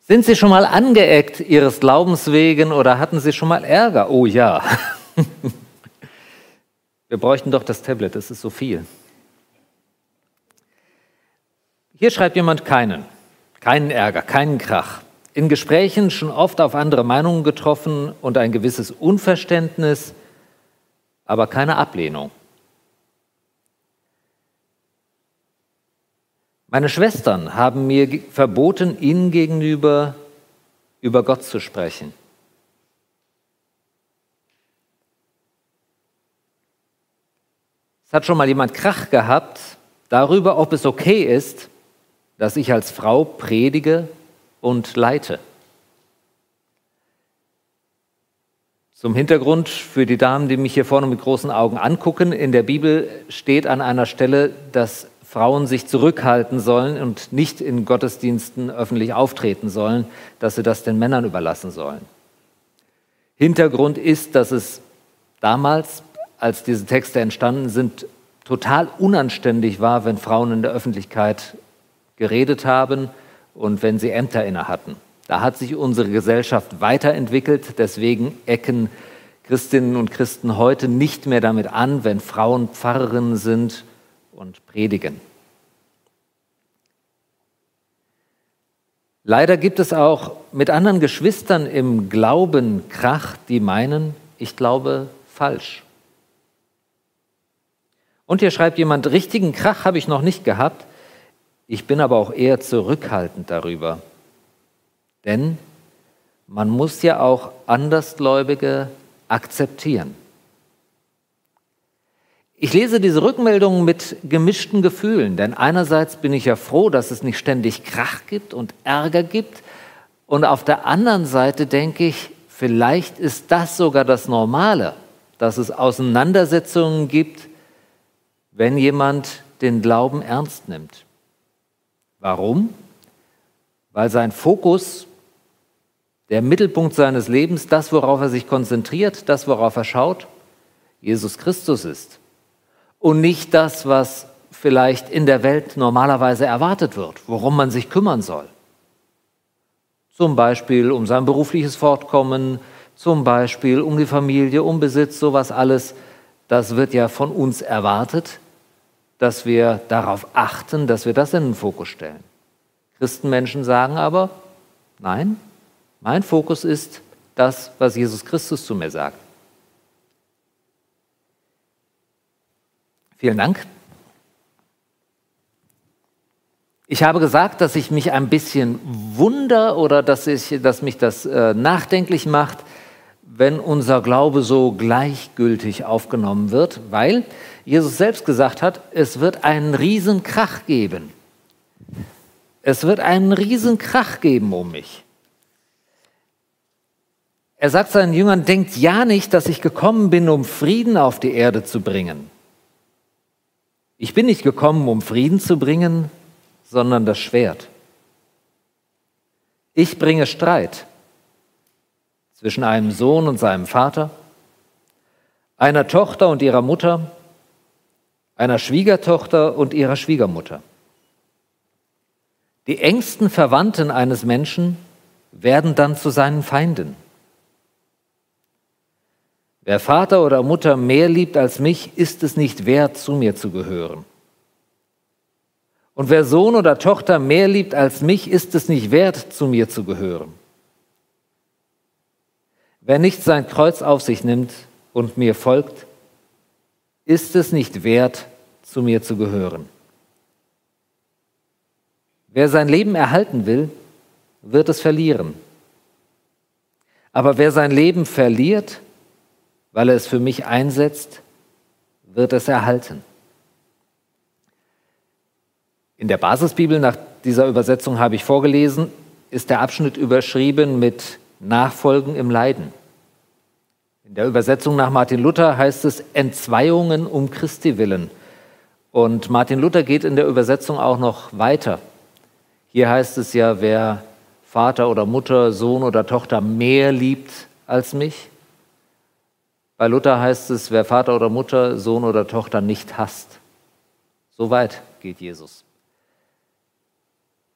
Sind Sie schon mal angeeckt Ihres Glaubens wegen oder hatten Sie schon mal Ärger? Oh ja. Wir bräuchten doch das Tablet, das ist so viel. Hier schreibt jemand keinen, keinen Ärger, keinen Krach. In Gesprächen schon oft auf andere Meinungen getroffen und ein gewisses Unverständnis, aber keine Ablehnung. Meine Schwestern haben mir verboten, ihnen gegenüber über Gott zu sprechen. Es hat schon mal jemand Krach gehabt darüber, ob es okay ist, dass ich als Frau predige und leite. Zum Hintergrund für die Damen, die mich hier vorne mit großen Augen angucken, in der Bibel steht an einer Stelle, dass Frauen sich zurückhalten sollen und nicht in Gottesdiensten öffentlich auftreten sollen, dass sie das den Männern überlassen sollen. Hintergrund ist, dass es damals, als diese Texte entstanden sind, total unanständig war, wenn Frauen in der Öffentlichkeit geredet haben und wenn sie Ämter inne hatten. Da hat sich unsere Gesellschaft weiterentwickelt, deswegen ecken Christinnen und Christen heute nicht mehr damit an, wenn Frauen Pfarrerinnen sind und predigen. Leider gibt es auch mit anderen Geschwistern im Glauben Krach, die meinen, ich glaube falsch. Und hier schreibt jemand, richtigen Krach habe ich noch nicht gehabt, ich bin aber auch eher zurückhaltend darüber. Denn man muss ja auch Andersgläubige akzeptieren. Ich lese diese Rückmeldungen mit gemischten Gefühlen, denn einerseits bin ich ja froh, dass es nicht ständig Krach gibt und Ärger gibt, und auf der anderen Seite denke ich, vielleicht ist das sogar das Normale, dass es Auseinandersetzungen gibt, wenn jemand den Glauben ernst nimmt. Warum? Weil sein Fokus, der Mittelpunkt seines Lebens, das, worauf er sich konzentriert, das, worauf er schaut, Jesus Christus ist und nicht das, was vielleicht in der Welt normalerweise erwartet wird, worum man sich kümmern soll. Zum Beispiel um sein berufliches Fortkommen, zum Beispiel um die Familie, um Besitz, sowas alles. Das wird ja von uns erwartet, dass wir darauf achten, dass wir das in den Fokus stellen. Christenmenschen sagen aber, nein, mein Fokus ist das, was Jesus Christus zu mir sagt. Vielen Dank. Ich habe gesagt, dass ich mich ein bisschen wunder oder dass, ich, dass mich das äh, nachdenklich macht, wenn unser Glaube so gleichgültig aufgenommen wird, weil Jesus selbst gesagt hat, es wird einen riesen Krach geben. Es wird einen riesen Krach geben um mich. Er sagt seinen Jüngern, denkt ja nicht, dass ich gekommen bin, um Frieden auf die Erde zu bringen. Ich bin nicht gekommen, um Frieden zu bringen, sondern das Schwert. Ich bringe Streit zwischen einem Sohn und seinem Vater, einer Tochter und ihrer Mutter, einer Schwiegertochter und ihrer Schwiegermutter. Die engsten Verwandten eines Menschen werden dann zu seinen Feinden. Wer Vater oder Mutter mehr liebt als mich, ist es nicht wert, zu mir zu gehören. Und wer Sohn oder Tochter mehr liebt als mich, ist es nicht wert, zu mir zu gehören. Wer nicht sein Kreuz auf sich nimmt und mir folgt, ist es nicht wert, zu mir zu gehören. Wer sein Leben erhalten will, wird es verlieren. Aber wer sein Leben verliert, weil er es für mich einsetzt, wird es erhalten. In der Basisbibel nach dieser Übersetzung habe ich vorgelesen, ist der Abschnitt überschrieben mit Nachfolgen im Leiden. In der Übersetzung nach Martin Luther heißt es Entzweiungen um Christi willen. Und Martin Luther geht in der Übersetzung auch noch weiter. Hier heißt es ja, wer Vater oder Mutter, Sohn oder Tochter mehr liebt als mich, bei Luther heißt es, wer Vater oder Mutter, Sohn oder Tochter nicht hasst. So weit geht Jesus.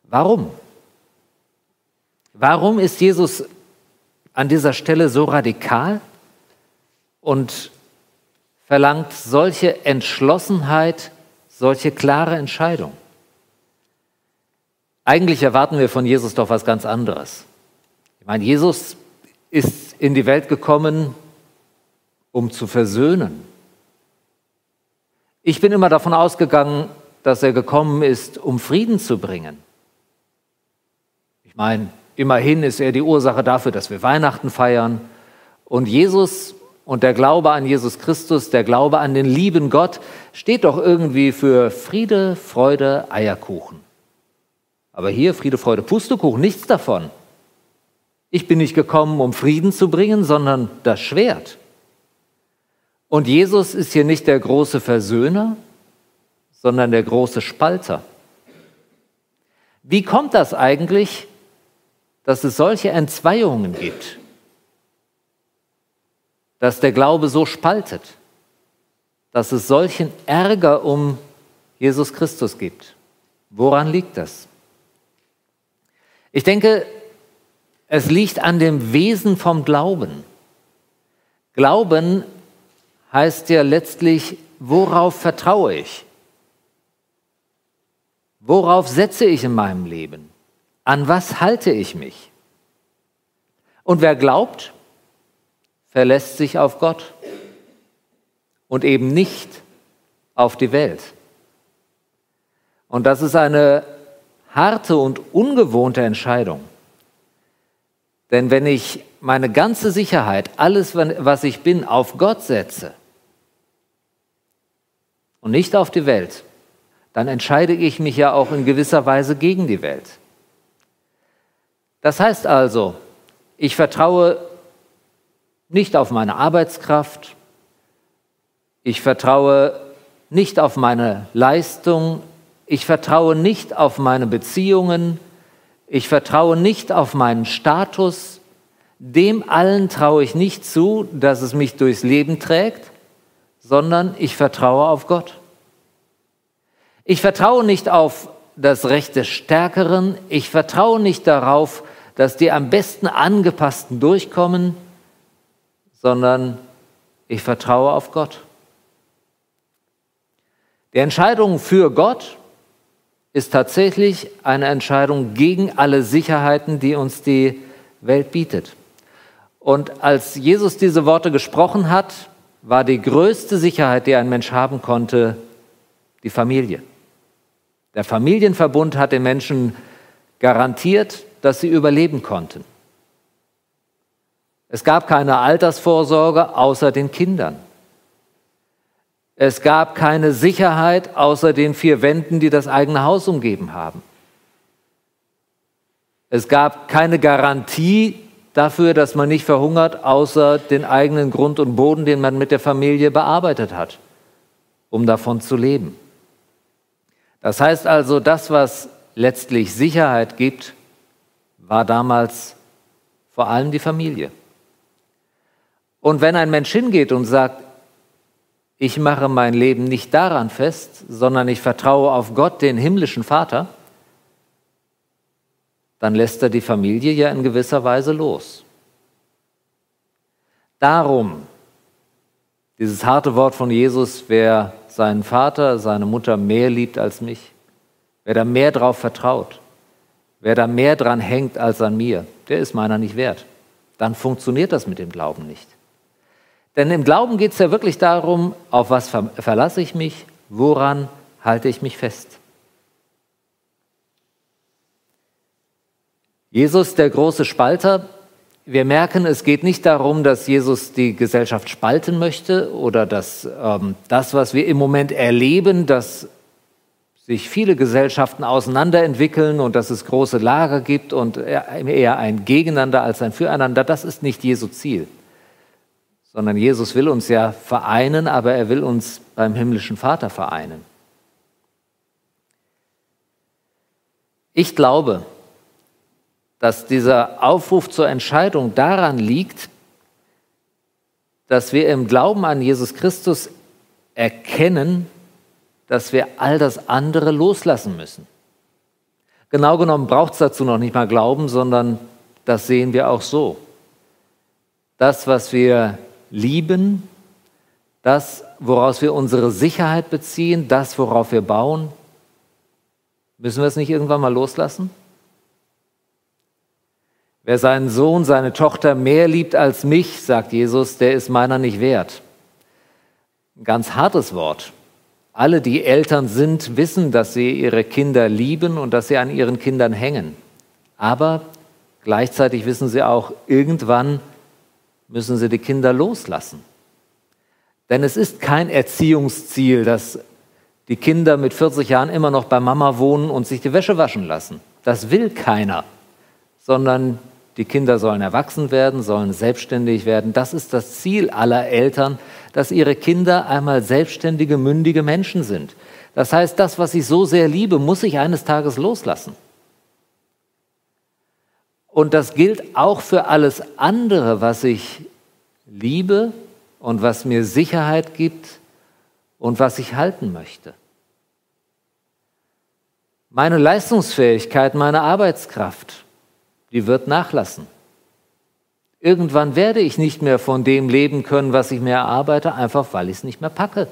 Warum? Warum ist Jesus an dieser Stelle so radikal und verlangt solche Entschlossenheit, solche klare Entscheidung? Eigentlich erwarten wir von Jesus doch was ganz anderes. Ich meine, Jesus ist in die Welt gekommen, um zu versöhnen. Ich bin immer davon ausgegangen, dass er gekommen ist, um Frieden zu bringen. Ich meine, immerhin ist er die Ursache dafür, dass wir Weihnachten feiern. Und Jesus und der Glaube an Jesus Christus, der Glaube an den lieben Gott, steht doch irgendwie für Friede, Freude, Eierkuchen. Aber hier Friede, Freude, Pustekuchen, nichts davon. Ich bin nicht gekommen, um Frieden zu bringen, sondern das Schwert. Und Jesus ist hier nicht der große Versöhner, sondern der große Spalter. Wie kommt das eigentlich, dass es solche Entzweiungen gibt? Dass der Glaube so spaltet? Dass es solchen Ärger um Jesus Christus gibt? Woran liegt das? Ich denke, es liegt an dem Wesen vom Glauben. Glauben heißt ja letztlich, worauf vertraue ich? Worauf setze ich in meinem Leben? An was halte ich mich? Und wer glaubt, verlässt sich auf Gott und eben nicht auf die Welt. Und das ist eine harte und ungewohnte Entscheidung. Denn wenn ich meine ganze Sicherheit, alles, was ich bin, auf Gott setze und nicht auf die Welt, dann entscheide ich mich ja auch in gewisser Weise gegen die Welt. Das heißt also, ich vertraue nicht auf meine Arbeitskraft, ich vertraue nicht auf meine Leistung, ich vertraue nicht auf meine Beziehungen, ich vertraue nicht auf meinen Status, dem allen traue ich nicht zu, dass es mich durchs Leben trägt, sondern ich vertraue auf Gott. Ich vertraue nicht auf das Recht des Stärkeren, ich vertraue nicht darauf, dass die am besten angepassten durchkommen, sondern ich vertraue auf Gott. Die Entscheidung für Gott ist tatsächlich eine Entscheidung gegen alle Sicherheiten, die uns die Welt bietet. Und als Jesus diese Worte gesprochen hat, war die größte Sicherheit, die ein Mensch haben konnte, die Familie. Der Familienverbund hat den Menschen garantiert, dass sie überleben konnten. Es gab keine Altersvorsorge außer den Kindern. Es gab keine Sicherheit außer den vier Wänden, die das eigene Haus umgeben haben. Es gab keine Garantie dafür, dass man nicht verhungert, außer den eigenen Grund und Boden, den man mit der Familie bearbeitet hat, um davon zu leben. Das heißt also, das, was letztlich Sicherheit gibt, war damals vor allem die Familie. Und wenn ein Mensch hingeht und sagt, ich mache mein Leben nicht daran fest, sondern ich vertraue auf Gott, den himmlischen Vater, dann lässt er die Familie ja in gewisser Weise los. Darum, dieses harte Wort von Jesus, wer seinen Vater, seine Mutter mehr liebt als mich, wer da mehr drauf vertraut, wer da mehr dran hängt als an mir, der ist meiner nicht wert. Dann funktioniert das mit dem Glauben nicht. Denn im Glauben geht es ja wirklich darum, auf was verlasse ich mich, woran halte ich mich fest. Jesus, der große Spalter, wir merken, es geht nicht darum, dass Jesus die Gesellschaft spalten möchte oder dass ähm, das, was wir im Moment erleben, dass sich viele Gesellschaften auseinanderentwickeln und dass es große Lager gibt und eher ein Gegeneinander als ein Füreinander, das ist nicht Jesu Ziel sondern Jesus will uns ja vereinen, aber er will uns beim himmlischen Vater vereinen. Ich glaube, dass dieser Aufruf zur Entscheidung daran liegt, dass wir im Glauben an Jesus Christus erkennen, dass wir all das andere loslassen müssen. Genau genommen braucht es dazu noch nicht mal Glauben, sondern das sehen wir auch so. Das, was wir lieben, das, woraus wir unsere Sicherheit beziehen, das, worauf wir bauen, müssen wir es nicht irgendwann mal loslassen? Wer seinen Sohn, seine Tochter mehr liebt als mich, sagt Jesus, der ist meiner nicht wert. Ein ganz hartes Wort. Alle, die Eltern sind, wissen, dass sie ihre Kinder lieben und dass sie an ihren Kindern hängen. Aber gleichzeitig wissen sie auch, irgendwann müssen sie die Kinder loslassen. Denn es ist kein Erziehungsziel, dass die Kinder mit 40 Jahren immer noch bei Mama wohnen und sich die Wäsche waschen lassen. Das will keiner, sondern die Kinder sollen erwachsen werden, sollen selbstständig werden. Das ist das Ziel aller Eltern, dass ihre Kinder einmal selbstständige, mündige Menschen sind. Das heißt, das, was ich so sehr liebe, muss ich eines Tages loslassen. Und das gilt auch für alles andere, was ich liebe und was mir Sicherheit gibt und was ich halten möchte. Meine Leistungsfähigkeit, meine Arbeitskraft, die wird nachlassen. Irgendwann werde ich nicht mehr von dem leben können, was ich mir erarbeite, einfach weil ich es nicht mehr packe.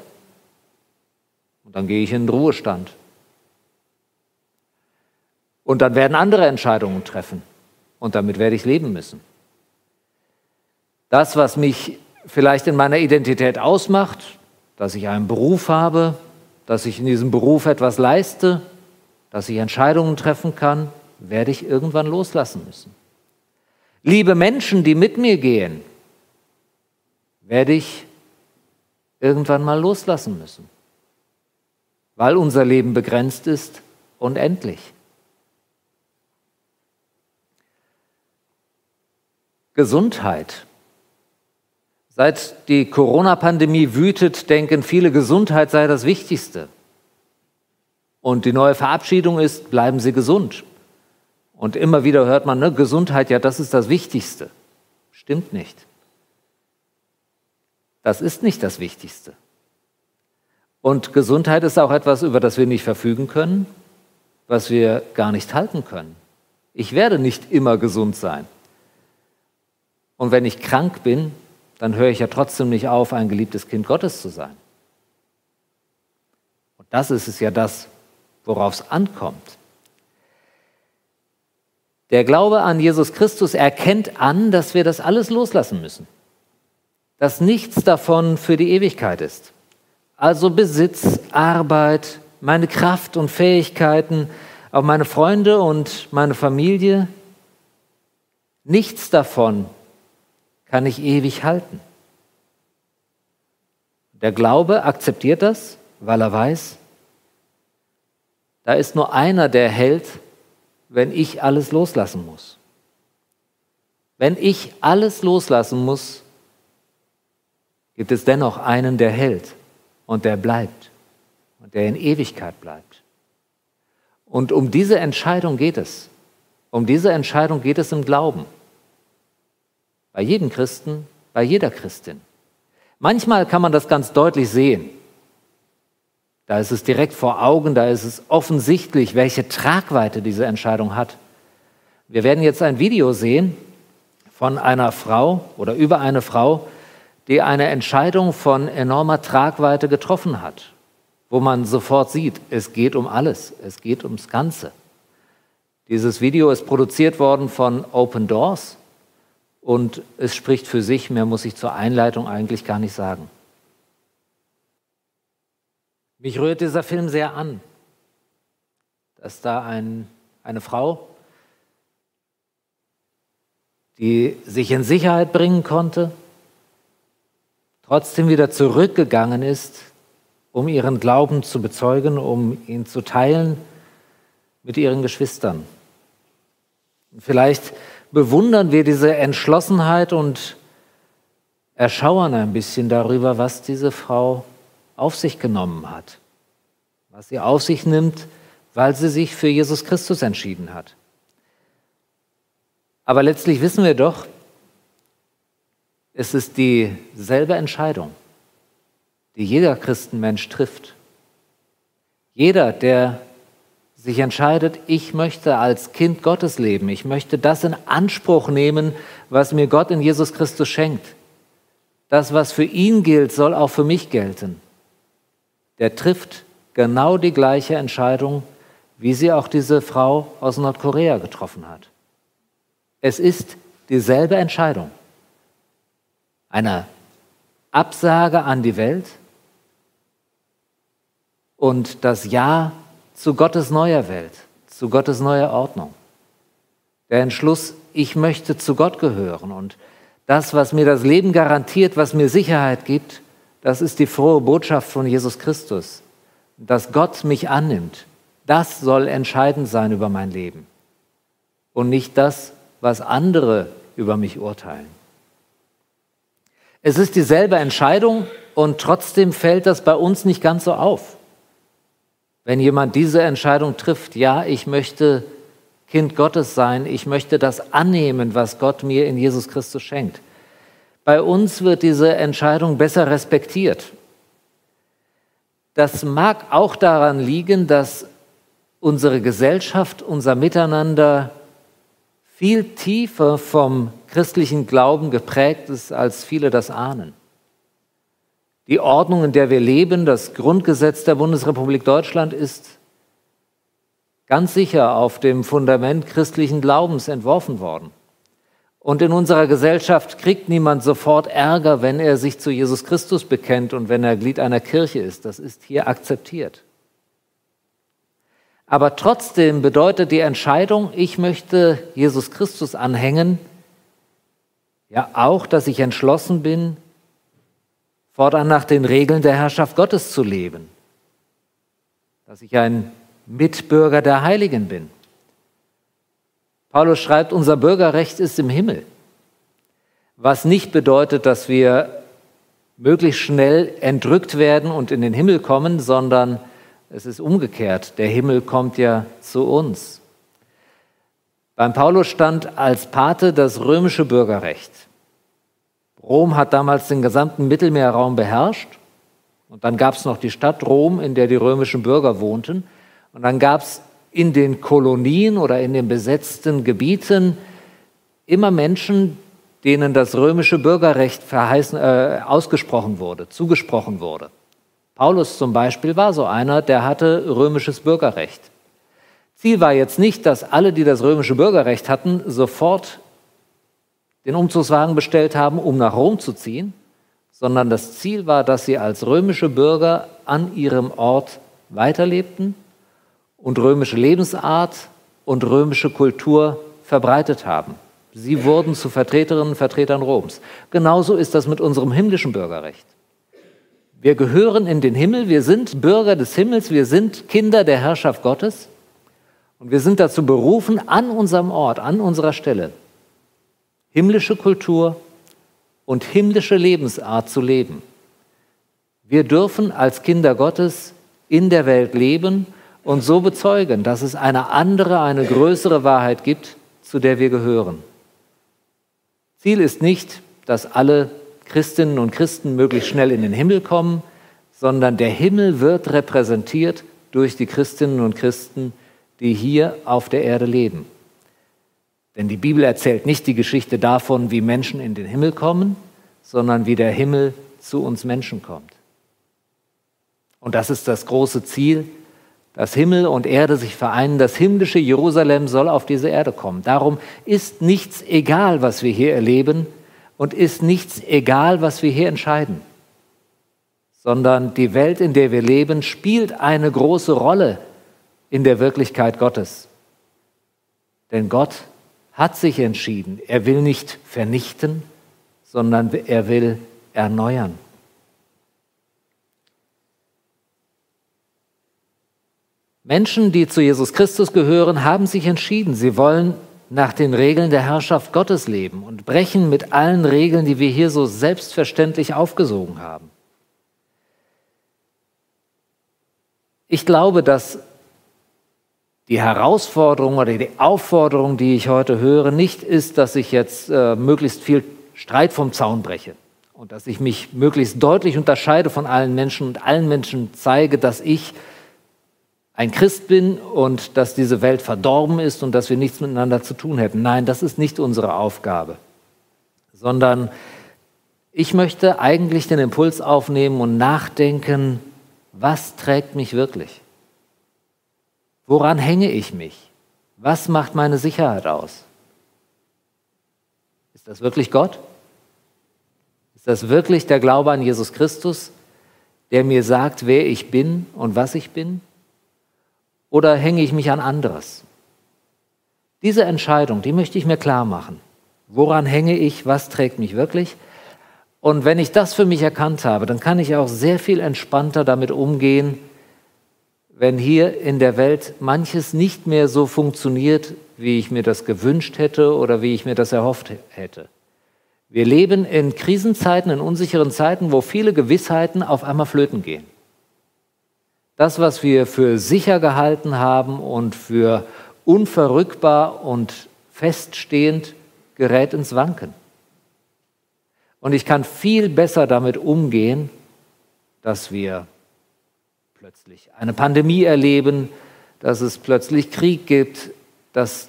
Und dann gehe ich in den Ruhestand. Und dann werden andere Entscheidungen treffen. Und damit werde ich leben müssen. Das, was mich vielleicht in meiner Identität ausmacht, dass ich einen Beruf habe, dass ich in diesem Beruf etwas leiste, dass ich Entscheidungen treffen kann, werde ich irgendwann loslassen müssen. Liebe Menschen, die mit mir gehen, werde ich irgendwann mal loslassen müssen, weil unser Leben begrenzt ist und endlich. Gesundheit. Seit die Corona-Pandemie wütet, denken viele, Gesundheit sei das Wichtigste. Und die neue Verabschiedung ist, bleiben Sie gesund. Und immer wieder hört man, ne, Gesundheit, ja, das ist das Wichtigste. Stimmt nicht. Das ist nicht das Wichtigste. Und Gesundheit ist auch etwas, über das wir nicht verfügen können, was wir gar nicht halten können. Ich werde nicht immer gesund sein. Und wenn ich krank bin, dann höre ich ja trotzdem nicht auf, ein geliebtes Kind Gottes zu sein. Und das ist es ja das, worauf es ankommt. Der Glaube an Jesus Christus erkennt an, dass wir das alles loslassen müssen. Dass nichts davon für die Ewigkeit ist. Also Besitz, Arbeit, meine Kraft und Fähigkeiten, auch meine Freunde und meine Familie. Nichts davon kann ich ewig halten. Der Glaube akzeptiert das, weil er weiß, da ist nur einer, der hält, wenn ich alles loslassen muss. Wenn ich alles loslassen muss, gibt es dennoch einen, der hält und der bleibt und der in Ewigkeit bleibt. Und um diese Entscheidung geht es. Um diese Entscheidung geht es im Glauben. Bei jedem Christen, bei jeder Christin. Manchmal kann man das ganz deutlich sehen. Da ist es direkt vor Augen, da ist es offensichtlich, welche Tragweite diese Entscheidung hat. Wir werden jetzt ein Video sehen von einer Frau oder über eine Frau, die eine Entscheidung von enormer Tragweite getroffen hat, wo man sofort sieht, es geht um alles, es geht ums Ganze. Dieses Video ist produziert worden von Open Doors und es spricht für sich, mehr muss ich zur Einleitung eigentlich gar nicht sagen. Mich rührt dieser Film sehr an, dass da ein, eine Frau, die sich in Sicherheit bringen konnte, trotzdem wieder zurückgegangen ist, um ihren Glauben zu bezeugen, um ihn zu teilen mit ihren Geschwistern. Und vielleicht bewundern wir diese Entschlossenheit und erschauern ein bisschen darüber, was diese Frau auf sich genommen hat, was sie auf sich nimmt, weil sie sich für Jesus Christus entschieden hat. Aber letztlich wissen wir doch, es ist dieselbe Entscheidung, die jeder Christenmensch trifft. Jeder, der sich entscheidet, ich möchte als Kind Gottes leben, ich möchte das in Anspruch nehmen, was mir Gott in Jesus Christus schenkt. Das, was für ihn gilt, soll auch für mich gelten. Der trifft genau die gleiche Entscheidung, wie sie auch diese Frau aus Nordkorea getroffen hat. Es ist dieselbe Entscheidung. Eine Absage an die Welt und das Ja zu Gottes neuer Welt, zu Gottes neuer Ordnung. Der Entschluss, ich möchte zu Gott gehören und das, was mir das Leben garantiert, was mir Sicherheit gibt, das ist die frohe Botschaft von Jesus Christus, dass Gott mich annimmt. Das soll entscheidend sein über mein Leben und nicht das, was andere über mich urteilen. Es ist dieselbe Entscheidung und trotzdem fällt das bei uns nicht ganz so auf. Wenn jemand diese Entscheidung trifft, ja, ich möchte Kind Gottes sein, ich möchte das annehmen, was Gott mir in Jesus Christus schenkt. Bei uns wird diese Entscheidung besser respektiert. Das mag auch daran liegen, dass unsere Gesellschaft, unser Miteinander viel tiefer vom christlichen Glauben geprägt ist, als viele das ahnen. Die Ordnung, in der wir leben, das Grundgesetz der Bundesrepublik Deutschland ist ganz sicher auf dem Fundament christlichen Glaubens entworfen worden. Und in unserer Gesellschaft kriegt niemand sofort Ärger, wenn er sich zu Jesus Christus bekennt und wenn er Glied einer Kirche ist. Das ist hier akzeptiert. Aber trotzdem bedeutet die Entscheidung, ich möchte Jesus Christus anhängen, ja auch, dass ich entschlossen bin, fortan nach den Regeln der Herrschaft Gottes zu leben, dass ich ein Mitbürger der Heiligen bin. Paulus schreibt, unser Bürgerrecht ist im Himmel, was nicht bedeutet, dass wir möglichst schnell entrückt werden und in den Himmel kommen, sondern es ist umgekehrt. Der Himmel kommt ja zu uns. Beim Paulus stand als Pate das römische Bürgerrecht. Rom hat damals den gesamten Mittelmeerraum beherrscht. Und dann gab es noch die Stadt Rom, in der die römischen Bürger wohnten. Und dann gab es in den Kolonien oder in den besetzten Gebieten immer Menschen, denen das römische Bürgerrecht verheißen, äh, ausgesprochen wurde, zugesprochen wurde. Paulus zum Beispiel war so einer, der hatte römisches Bürgerrecht. Ziel war jetzt nicht, dass alle, die das römische Bürgerrecht hatten, sofort den Umzugswagen bestellt haben, um nach Rom zu ziehen, sondern das Ziel war, dass sie als römische Bürger an ihrem Ort weiterlebten und römische Lebensart und römische Kultur verbreitet haben. Sie wurden zu Vertreterinnen und Vertretern Roms. Genauso ist das mit unserem himmlischen Bürgerrecht. Wir gehören in den Himmel, wir sind Bürger des Himmels, wir sind Kinder der Herrschaft Gottes und wir sind dazu berufen, an unserem Ort, an unserer Stelle himmlische Kultur und himmlische Lebensart zu leben. Wir dürfen als Kinder Gottes in der Welt leben und so bezeugen, dass es eine andere, eine größere Wahrheit gibt, zu der wir gehören. Ziel ist nicht, dass alle Christinnen und Christen möglichst schnell in den Himmel kommen, sondern der Himmel wird repräsentiert durch die Christinnen und Christen, die hier auf der Erde leben. Denn die Bibel erzählt nicht die Geschichte davon, wie Menschen in den Himmel kommen, sondern wie der Himmel zu uns Menschen kommt. Und das ist das große Ziel, dass Himmel und Erde sich vereinen. Das himmlische Jerusalem soll auf diese Erde kommen. Darum ist nichts egal, was wir hier erleben und ist nichts egal, was wir hier entscheiden, sondern die Welt, in der wir leben, spielt eine große Rolle in der Wirklichkeit Gottes. Denn Gott hat sich entschieden, er will nicht vernichten, sondern er will erneuern. Menschen, die zu Jesus Christus gehören, haben sich entschieden, sie wollen nach den Regeln der Herrschaft Gottes leben und brechen mit allen Regeln, die wir hier so selbstverständlich aufgesogen haben. Ich glaube, dass die Herausforderung oder die Aufforderung, die ich heute höre, nicht ist, dass ich jetzt äh, möglichst viel Streit vom Zaun breche und dass ich mich möglichst deutlich unterscheide von allen Menschen und allen Menschen zeige, dass ich ein Christ bin und dass diese Welt verdorben ist und dass wir nichts miteinander zu tun hätten. Nein, das ist nicht unsere Aufgabe, sondern ich möchte eigentlich den Impuls aufnehmen und nachdenken, was trägt mich wirklich? Woran hänge ich mich? Was macht meine Sicherheit aus? Ist das wirklich Gott? Ist das wirklich der Glaube an Jesus Christus, der mir sagt, wer ich bin und was ich bin? Oder hänge ich mich an anderes? Diese Entscheidung, die möchte ich mir klar machen. Woran hänge ich? Was trägt mich wirklich? Und wenn ich das für mich erkannt habe, dann kann ich auch sehr viel entspannter damit umgehen, wenn hier in der Welt manches nicht mehr so funktioniert, wie ich mir das gewünscht hätte oder wie ich mir das erhofft hätte. Wir leben in Krisenzeiten, in unsicheren Zeiten, wo viele Gewissheiten auf einmal flöten gehen. Das, was wir für sicher gehalten haben und für unverrückbar und feststehend, gerät ins Wanken. Und ich kann viel besser damit umgehen, dass wir plötzlich eine Pandemie erleben, dass es plötzlich Krieg gibt, dass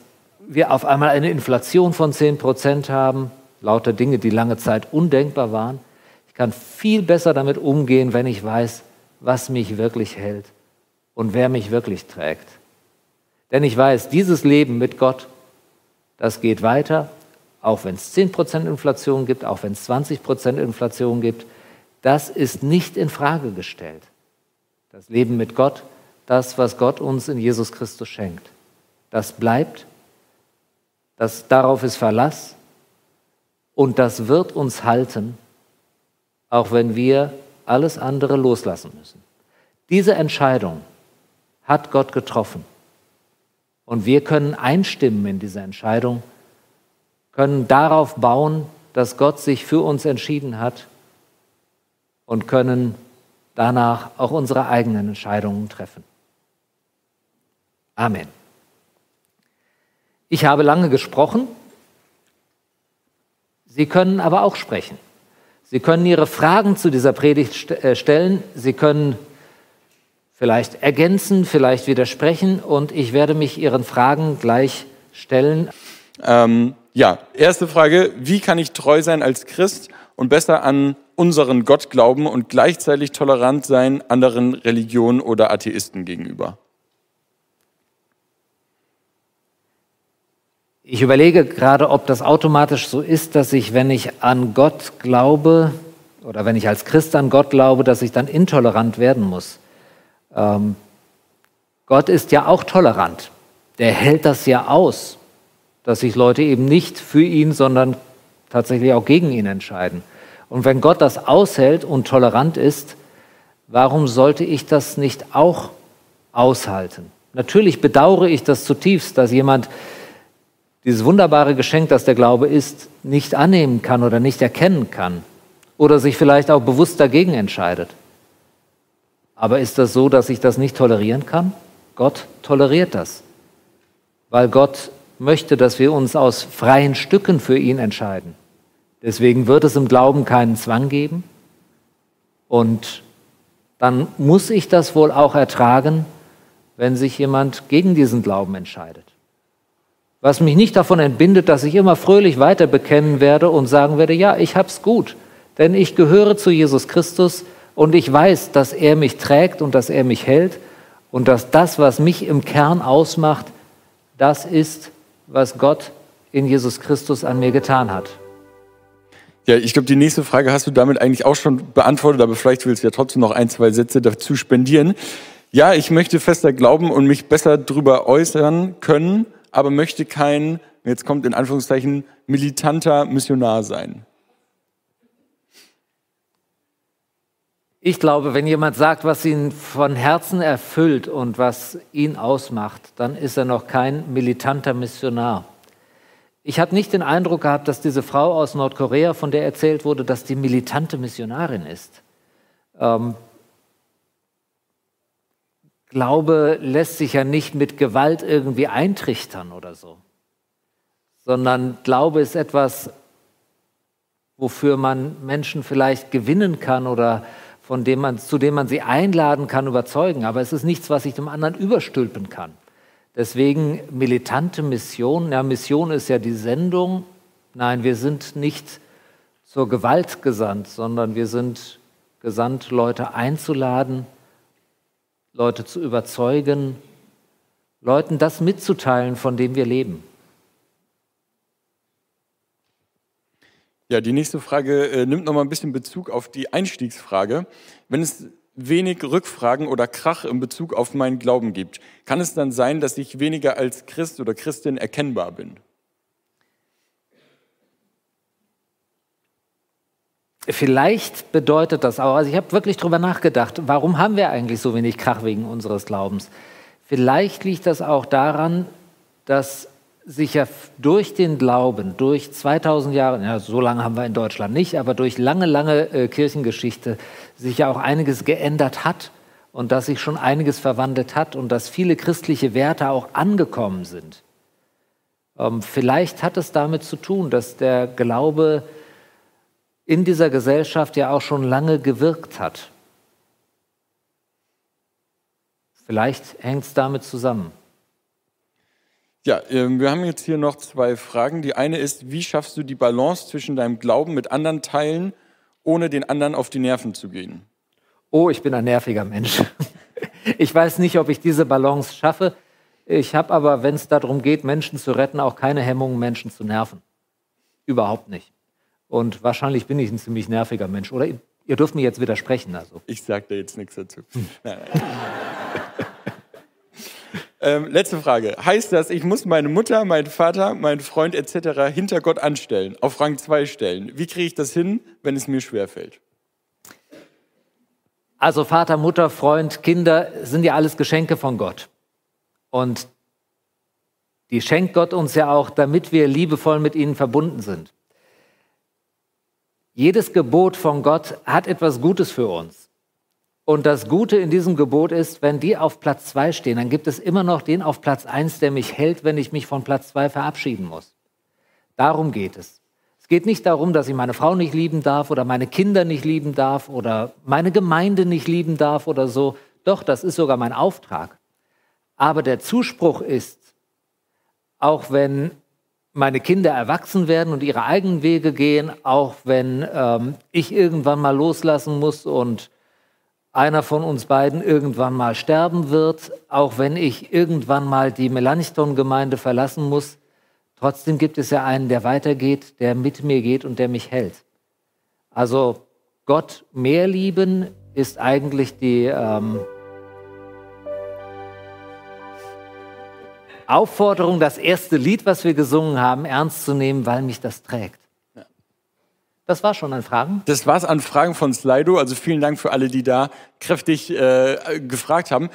wir auf einmal eine Inflation von 10 Prozent haben, lauter Dinge, die lange Zeit undenkbar waren. Ich kann viel besser damit umgehen, wenn ich weiß, was mich wirklich hält und wer mich wirklich trägt. Denn ich weiß, dieses Leben mit Gott, das geht weiter auch wenn es 10% Inflation gibt, auch wenn es 20% Inflation gibt, das ist nicht in Frage gestellt. Das Leben mit Gott, das, was Gott uns in Jesus Christus schenkt, das bleibt, das, darauf ist Verlass und das wird uns halten, auch wenn wir alles andere loslassen müssen. Diese Entscheidung hat Gott getroffen und wir können einstimmen in diese Entscheidung können darauf bauen, dass Gott sich für uns entschieden hat und können danach auch unsere eigenen Entscheidungen treffen. Amen. Ich habe lange gesprochen. Sie können aber auch sprechen. Sie können Ihre Fragen zu dieser Predigt äh, stellen. Sie können vielleicht ergänzen, vielleicht widersprechen und ich werde mich Ihren Fragen gleich stellen. Ähm, ja, erste Frage, wie kann ich treu sein als Christ und besser an unseren Gott glauben und gleichzeitig tolerant sein anderen Religionen oder Atheisten gegenüber? Ich überlege gerade, ob das automatisch so ist, dass ich, wenn ich an Gott glaube oder wenn ich als Christ an Gott glaube, dass ich dann intolerant werden muss. Ähm, Gott ist ja auch tolerant. Der hält das ja aus dass sich Leute eben nicht für ihn, sondern tatsächlich auch gegen ihn entscheiden. Und wenn Gott das aushält und tolerant ist, warum sollte ich das nicht auch aushalten? Natürlich bedauere ich das zutiefst, dass jemand dieses wunderbare Geschenk, das der Glaube ist, nicht annehmen kann oder nicht erkennen kann oder sich vielleicht auch bewusst dagegen entscheidet. Aber ist das so, dass ich das nicht tolerieren kann? Gott toleriert das, weil Gott möchte, dass wir uns aus freien Stücken für ihn entscheiden. Deswegen wird es im Glauben keinen Zwang geben. Und dann muss ich das wohl auch ertragen, wenn sich jemand gegen diesen Glauben entscheidet. Was mich nicht davon entbindet, dass ich immer fröhlich weiter bekennen werde und sagen werde, ja, ich hab's gut, denn ich gehöre zu Jesus Christus und ich weiß, dass er mich trägt und dass er mich hält und dass das, was mich im Kern ausmacht, das ist, was Gott in Jesus Christus an mir getan hat. Ja, ich glaube, die nächste Frage hast du damit eigentlich auch schon beantwortet, aber vielleicht willst du ja trotzdem noch ein, zwei Sätze dazu spendieren. Ja, ich möchte fester glauben und mich besser darüber äußern können, aber möchte kein, jetzt kommt in Anführungszeichen, militanter Missionar sein. Ich glaube, wenn jemand sagt, was ihn von Herzen erfüllt und was ihn ausmacht, dann ist er noch kein militanter Missionar. Ich habe nicht den Eindruck gehabt, dass diese Frau aus Nordkorea, von der erzählt wurde, dass die militante Missionarin ist. Ähm, Glaube lässt sich ja nicht mit Gewalt irgendwie eintrichtern oder so, sondern Glaube ist etwas, wofür man Menschen vielleicht gewinnen kann oder von dem man, zu dem man sie einladen kann, überzeugen. Aber es ist nichts, was ich dem anderen überstülpen kann. Deswegen militante Mission. Ja, Mission ist ja die Sendung. Nein, wir sind nicht zur Gewalt gesandt, sondern wir sind gesandt, Leute einzuladen, Leute zu überzeugen, Leuten das mitzuteilen, von dem wir leben. Ja, die nächste Frage äh, nimmt noch mal ein bisschen Bezug auf die Einstiegsfrage. Wenn es wenig Rückfragen oder Krach in Bezug auf meinen Glauben gibt, kann es dann sein, dass ich weniger als Christ oder Christin erkennbar bin? Vielleicht bedeutet das auch, also ich habe wirklich darüber nachgedacht, warum haben wir eigentlich so wenig Krach wegen unseres Glaubens? Vielleicht liegt das auch daran, dass sich ja durch den Glauben, durch 2000 Jahre, ja, so lange haben wir in Deutschland nicht, aber durch lange, lange äh, Kirchengeschichte sich ja auch einiges geändert hat und dass sich schon einiges verwandelt hat und dass viele christliche Werte auch angekommen sind. Ähm, vielleicht hat es damit zu tun, dass der Glaube in dieser Gesellschaft ja auch schon lange gewirkt hat. Vielleicht hängt es damit zusammen. Ja, ähm, wir haben jetzt hier noch zwei Fragen. Die eine ist, wie schaffst du die Balance zwischen deinem Glauben mit anderen Teilen, ohne den anderen auf die Nerven zu gehen? Oh, ich bin ein nerviger Mensch. Ich weiß nicht, ob ich diese Balance schaffe. Ich habe aber, wenn es darum geht, Menschen zu retten, auch keine Hemmungen, Menschen zu nerven. Überhaupt nicht. Und wahrscheinlich bin ich ein ziemlich nerviger Mensch. Oder ihr dürft mir jetzt widersprechen. Also. Ich sage da jetzt nichts dazu. Hm. Nein, nein. Ähm, letzte Frage. Heißt das, ich muss meine Mutter, meinen Vater, meinen Freund etc. hinter Gott anstellen, auf Rang 2 stellen? Wie kriege ich das hin, wenn es mir schwerfällt? Also Vater, Mutter, Freund, Kinder sind ja alles Geschenke von Gott. Und die schenkt Gott uns ja auch, damit wir liebevoll mit ihnen verbunden sind. Jedes Gebot von Gott hat etwas Gutes für uns. Und das Gute in diesem Gebot ist, wenn die auf Platz zwei stehen, dann gibt es immer noch den auf Platz eins, der mich hält, wenn ich mich von Platz zwei verabschieden muss. Darum geht es. Es geht nicht darum, dass ich meine Frau nicht lieben darf oder meine Kinder nicht lieben darf oder meine Gemeinde nicht lieben darf oder so. Doch, das ist sogar mein Auftrag. Aber der Zuspruch ist, auch wenn meine Kinder erwachsen werden und ihre eigenen Wege gehen, auch wenn ähm, ich irgendwann mal loslassen muss und einer von uns beiden irgendwann mal sterben wird, auch wenn ich irgendwann mal die Melanchthon-Gemeinde verlassen muss. Trotzdem gibt es ja einen, der weitergeht, der mit mir geht und der mich hält. Also Gott mehr lieben ist eigentlich die ähm, Aufforderung, das erste Lied, was wir gesungen haben, ernst zu nehmen, weil mich das trägt. Das war schon an Fragen. Das war's an Fragen von Slido. Also vielen Dank für alle, die da kräftig äh, gefragt haben.